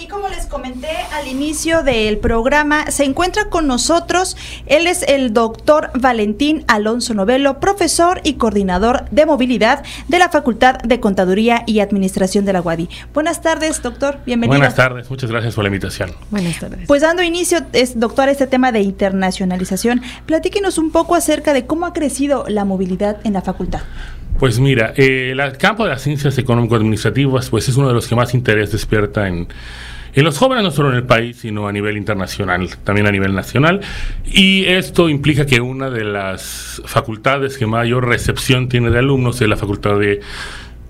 Y como les comenté al inicio del programa, se encuentra con nosotros, él es el doctor Valentín Alonso Novelo, profesor y coordinador de movilidad de la Facultad de Contaduría y Administración de la UADI. Buenas tardes, doctor, bienvenido. Buenas tardes, muchas gracias por la invitación. Buenas tardes. Pues dando inicio, es, doctor, a este tema de internacionalización, platíquenos un poco acerca de cómo ha crecido la movilidad en la facultad. Pues mira, eh, el campo de las ciencias económico-administrativas pues es uno de los que más interés despierta en, los jóvenes, no solo en el país, sino a nivel internacional, también a nivel nacional. Y esto implica que una de las facultades que mayor recepción tiene de alumnos es la facultad de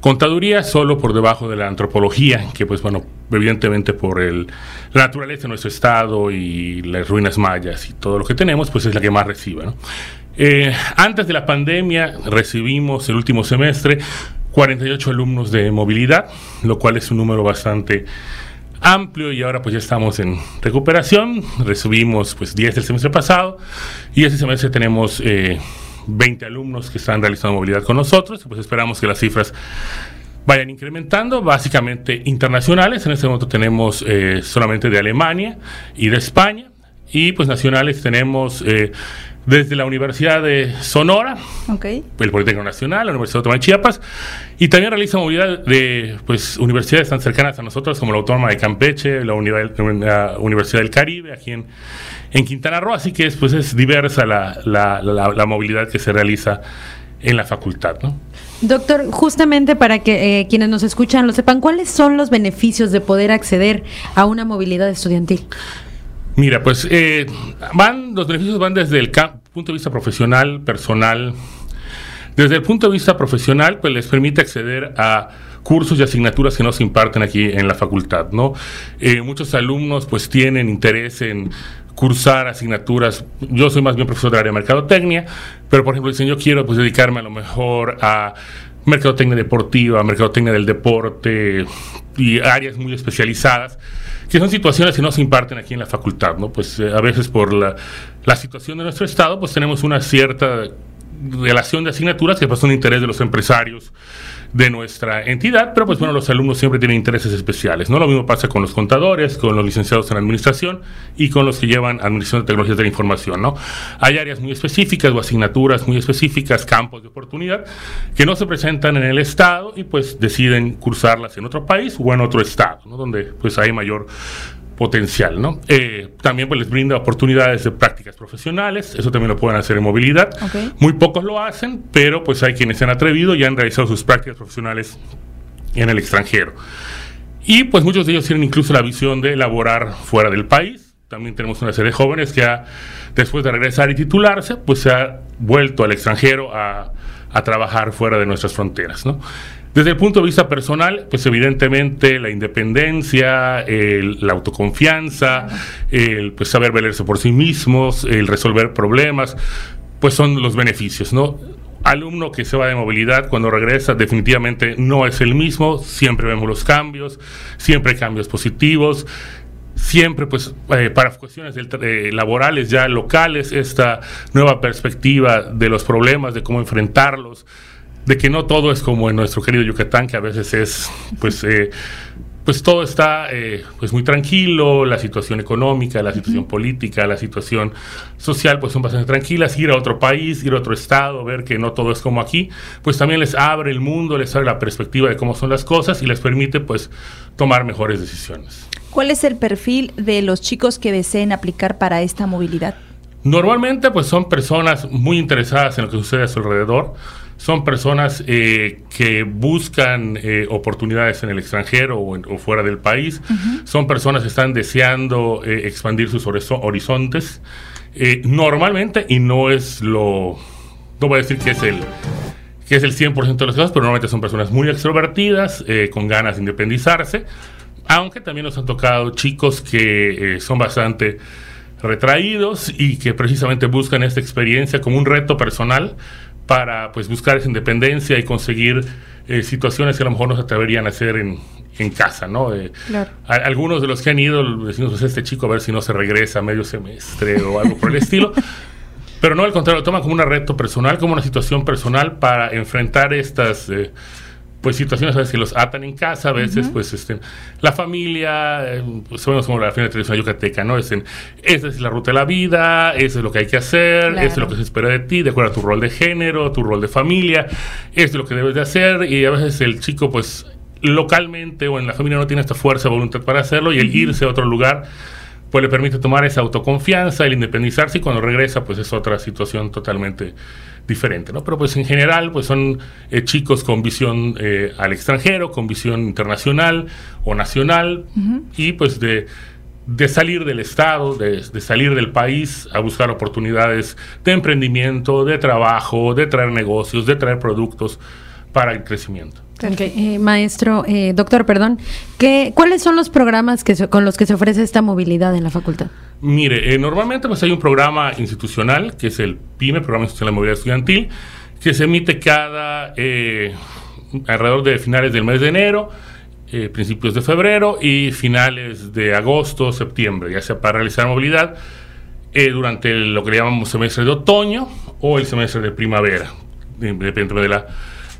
Contaduría solo por debajo de la antropología, que pues bueno, evidentemente por el, la naturaleza de nuestro estado y las ruinas mayas y todo lo que tenemos, pues es la que más recibe. ¿no? Eh, antes de la pandemia recibimos el último semestre 48 alumnos de movilidad, lo cual es un número bastante amplio y ahora pues ya estamos en recuperación. Recibimos pues 10 el semestre pasado y este semestre tenemos 20 eh, alumnos que están realizando movilidad con nosotros. Pues esperamos que las cifras vayan incrementando, básicamente internacionales. En este momento tenemos eh, solamente de Alemania y de España. Y pues nacionales tenemos desde la Universidad de Sonora, el Politécnico Nacional, la Universidad Autónoma de Chiapas, y también realiza movilidad de pues, universidades tan cercanas a nosotros como la Autónoma de Campeche, la, Universidad del Caribe, aquí en, en, Quintana Roo, así que es, pues, es diversa la, la, movilidad que se realiza en la facultad. ¿no? Doctor, justamente para que eh, quienes nos escuchan lo sepan, ¿cuáles son los beneficios de poder acceder a una movilidad estudiantil? Mira, pues eh, van, los beneficios van desde el punto de vista profesional, personal. Desde el punto de vista profesional, pues les permite acceder a cursos y asignaturas que no se imparten aquí en la facultad, ¿no? Eh, muchos alumnos pues tienen interés en cursar asignaturas. Yo soy más bien profesor del área de mercadotecnia, pero por ejemplo dicen yo quiero pues dedicarme a lo mejor a mercadotecnia deportiva, mercadotecnia del deporte y áreas muy especializadas que son situaciones que no se imparten aquí en la facultad, ¿no? Pues eh, a veces por la, la, situación de nuestro estado, pues tenemos una cierta relación de asignaturas que pues son interés de los empresarios de nuestra entidad, pero pues bueno, los alumnos siempre tienen intereses especiales, ¿no? Lo mismo pasa con los contadores, con los licenciados en administración y con los que llevan administración de tecnologías de la información, ¿no? Hay áreas muy específicas o asignaturas muy específicas, campos de oportunidad, que no se presentan en el Estado y pues deciden cursarlas en otro país o en otro Estado, ¿no? Donde pues hay mayor potencial, ¿no? Eh, también pues les brinda oportunidades de prácticas profesionales, eso también lo pueden hacer en movilidad. Muy pocos lo hacen, pero pues hay quienes se han atrevido y han realizado sus prácticas profesionales en el extranjero. Y pues muchos de ellos tienen incluso la visión de elaborar fuera del país. También tenemos una serie de jóvenes que después de regresar y titularse, pues se ha vuelto al extranjero a, a trabajar fuera de nuestras fronteras, ¿no? Desde el punto de vista personal, pues evidentemente la independencia, la autoconfianza, el pues, saber valerse por sí mismos, el resolver problemas, pues son los beneficios, ¿no? Alumno que se va de movilidad cuando regresa definitivamente no es el mismo, siempre vemos los cambios, siempre hay cambios positivos, siempre pues eh, para cuestiones eh, laborales ya locales esta nueva perspectiva de los problemas, de cómo enfrentarlos, de que no todo es como en nuestro querido Yucatán, que a veces es, pues, eh, pues todo está eh, pues muy tranquilo, la situación económica, la situación política, la situación social, pues son bastante tranquilas. Ir a otro país, ir a otro estado, ver que no todo es como aquí, pues también les abre el mundo, les abre la perspectiva de cómo son las cosas y les permite, pues, tomar mejores decisiones. ¿Cuál es el perfil de los chicos que deseen aplicar para esta movilidad? Normalmente, pues son personas muy interesadas en lo que sucede a su alrededor son personas eh, que buscan eh, oportunidades en el extranjero o, fuera del país, son personas que están deseando eh, expandir sus horizontes. normalmente, y no es lo, no voy a decir que es el que es el 100% de las cosas, pero normalmente son personas muy extrovertidas, con ganas de independizarse, aunque también nos han tocado chicos que son bastante retraídos y que precisamente buscan esta experiencia como un reto personal para pues buscar esa independencia y conseguir eh, situaciones que a lo mejor no se atreverían a hacer en, en casa, ¿no? Eh, algunos de los que han ido decimos, pues este chico a ver si no se regresa a medio semestre o algo por el estilo. Pero no, al contrario, lo toman como un reto personal, como una situación personal para enfrentar estas, eh, pues situaciones a veces que los atan en casa, a veces pues este, la familia, eh, pues somos como la final tradicional yucateca, ¿no? Es esa es la ruta de la vida, eso es lo que hay que hacer, eso es lo que se espera de ti, de acuerdo a tu rol de género, tu rol de familia, eso es lo que debes de hacer y a veces el chico pues localmente o en la familia no tiene esta fuerza, voluntad para hacerlo y el irse a otro lugar pues le permite tomar esa autoconfianza, el independizarse y cuando regresa pues es otra situación totalmente diferente, ¿no? Pero pues en general pues son eh, chicos con visión eh, al extranjero, con visión internacional o nacional y pues de, de, salir del Estado, de, de, salir del país a buscar oportunidades de emprendimiento, de trabajo, de traer negocios, de traer productos para el crecimiento. Eh, maestro, eh, doctor, perdón, ¿qué, ¿cuáles son los programas que con los que se ofrece esta movilidad en la facultad? Mire, eh, normalmente pues hay un programa institucional, que es el PYME, Programa Institucional de Movilidad Estudiantil, que se emite cada, alrededor de finales del mes de enero, principios de febrero y finales de agosto, septiembre, ya sea para realizar movilidad durante lo que le llamamos semestre de otoño o el semestre de primavera, dependiendo de la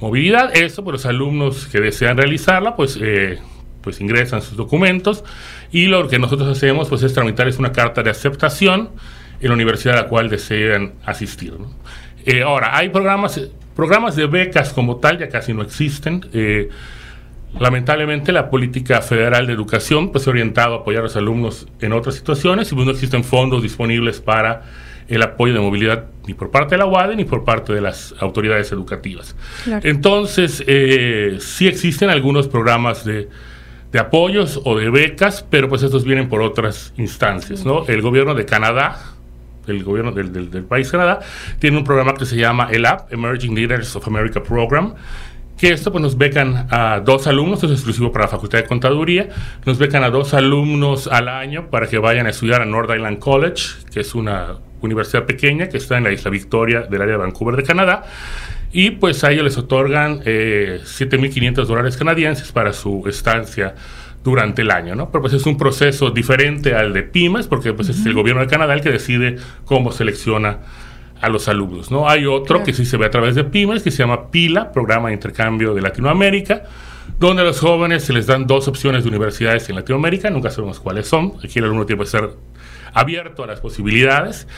movilidad. Eso, pues los alumnos que desean realizarla, pues, eh, pues ingresan sus documentos y lo que nosotros hacemos pues es tramitar es una carta de aceptación en la universidad a la cual desean asistir. Eh, ahora, hay programas, programas de becas como tal, ya casi no existen. Eh, lamentablemente la política federal de educación pues ha orientado a apoyar a los alumnos en otras situaciones y pues no existen fondos disponibles para el apoyo de movilidad ni por parte de la UADE ni por parte de las autoridades educativas. Entonces, eh, sí existen algunos programas de, de, apoyos o de becas, pero pues estos vienen por otras instancias, ¿no? El gobierno de Canadá, el gobierno del, del, del país Canadá, tiene un programa que se llama ELAP, Emerging Leaders of America Program, que esto pues nos becan a dos alumnos, es exclusivo para la Facultad de Contaduría, nos becan a dos alumnos al año para que vayan a estudiar a North Island College, que es una universidad pequeña que está en la isla Victoria del área de Vancouver de Canadá. Y pues a ellos les otorgan eh, 7.500 dólares canadienses para su estancia durante el año, ¿no? Pero pues es un proceso diferente al de pymes, porque pues es el gobierno de Canadá el que decide cómo selecciona a los alumnos, ¿no? Hay otro que sí se ve a través de pymes, que se llama PILA, Programa de Intercambio de Latinoamérica, donde a los jóvenes se les dan dos opciones de universidades en Latinoamérica, nunca sabemos cuáles son, aquí el alumno tiene que ser abierto a las posibilidades.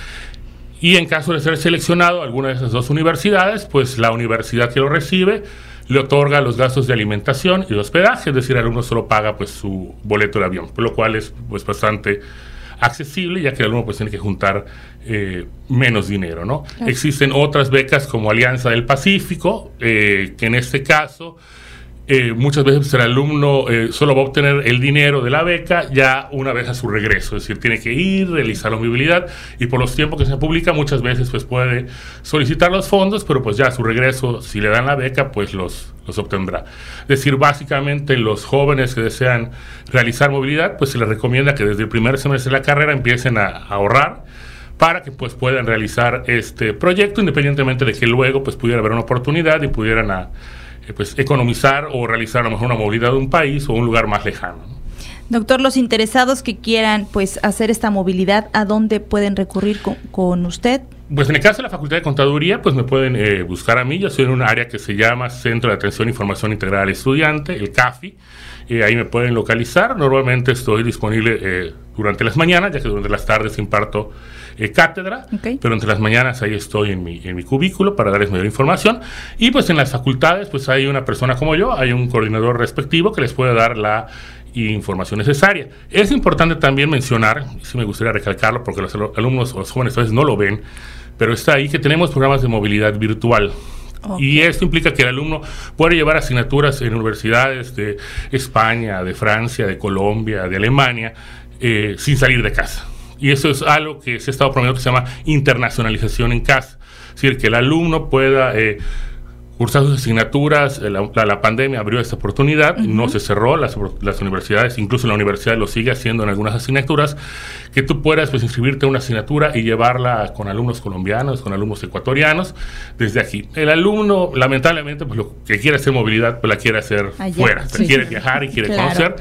Y en caso de ser seleccionado alguna de esas dos universidades, pues la universidad que lo recibe le otorga los gastos de alimentación y de hospedaje, es decir, el alumno solo paga pues su boleto de avión, por lo cual es pues bastante accesible, ya que el alumno pues tiene que juntar eh, menos dinero, ¿no? Existen otras becas como Alianza del Pacífico, eh, que en este caso eh, muchas veces el alumno eh, solo va a obtener el dinero de la beca ya una vez a su regreso, es decir, tiene que ir, realizar la movilidad y por los tiempos que se publica muchas veces pues puede solicitar los fondos, pero pues ya a su regreso, si le dan la beca, pues los, los obtendrá. Es decir, básicamente los jóvenes que desean realizar movilidad, pues se les recomienda que desde el primer semestre de la carrera empiecen a, ahorrar para que pues puedan realizar este proyecto independientemente de que luego pues pudiera haber una oportunidad y pudieran pues, economizar o realizar a lo mejor una movilidad de un país o un lugar más lejano. Doctor, los interesados que quieran pues hacer esta movilidad, ¿a dónde pueden recurrir con, usted? Pues en el caso de la Facultad de Contaduría, pues me pueden eh, buscar a mí. Yo soy en un área que se llama Centro de Atención e Información Integral al Estudiante, el CAFI. Y ahí me pueden localizar. Normalmente estoy disponible eh, durante las mañanas, ya que durante las tardes imparto eh, cátedra, pero entre las mañanas ahí estoy en mi, en mi cubículo para darles mayor información. Y pues en las facultades, pues hay una persona como yo, hay un coordinador respectivo que les puede dar la información necesaria. Es importante también mencionar, y sí me gustaría recalcarlo porque los alumnos o los jóvenes a veces no lo ven, pero está ahí que tenemos programas de movilidad virtual. Y esto implica que el alumno puede llevar asignaturas en universidades de España, de Francia, de Colombia, de Alemania, eh, sin salir de casa. Y eso es algo que se ha estado promoviendo que se llama internacionalización en casa. Es decir, que el alumno pueda eh, cursar sus asignaturas. Eh, la, pandemia abrió esta oportunidad, no se cerró, las, las, universidades, incluso la universidad lo sigue haciendo en algunas asignaturas, que tú puedas pues, inscribirte a una asignatura y llevarla con alumnos colombianos, con alumnos ecuatorianos, desde aquí. El alumno, lamentablemente, pues lo que quiere hacer movilidad, pues la quiere hacer fuera, quiere viajar y quiere conocer,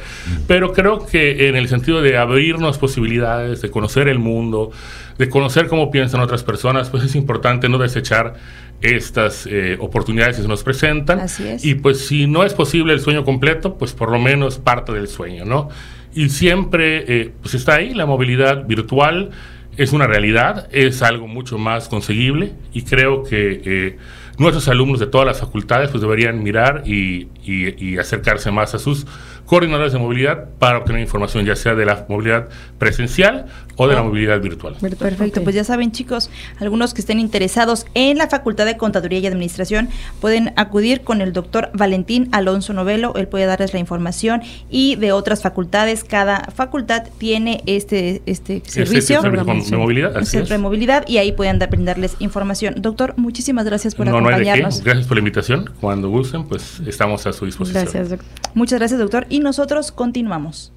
pero creo que en el sentido de abrirnos posibilidades, de conocer el mundo, de conocer cómo piensan otras personas, pues es importante no desechar estas eh, oportunidades que se nos presentan. Y pues si no es posible el sueño completo, pues por lo menos parte del sueño, ¿no? Y siempre eh, pues está ahí la movilidad virtual, es una realidad, es algo mucho más conseguible. Y creo que eh, nuestros alumnos de todas las facultades pues deberían mirar y, y acercarse más a sus coordinadores de movilidad para obtener información ya sea de la movilidad presencial o de la movilidad virtual. Perfecto, pues ya saben chicos, algunos que estén interesados en la Facultad de Contaduría y Administración pueden acudir con el doctor Valentín Alonso Novelo, él puede darles la información y de otras facultades, cada facultad tiene este, este, este servicio, de movilidad, de movilidad y ahí pueden dar, brindarles información. Doctor, muchísimas gracias por acompañarnos. Gracias por la invitación, cuando gusten pues estamos a su disposición. Gracias, doctor. Muchas gracias doctor y nosotros continuamos.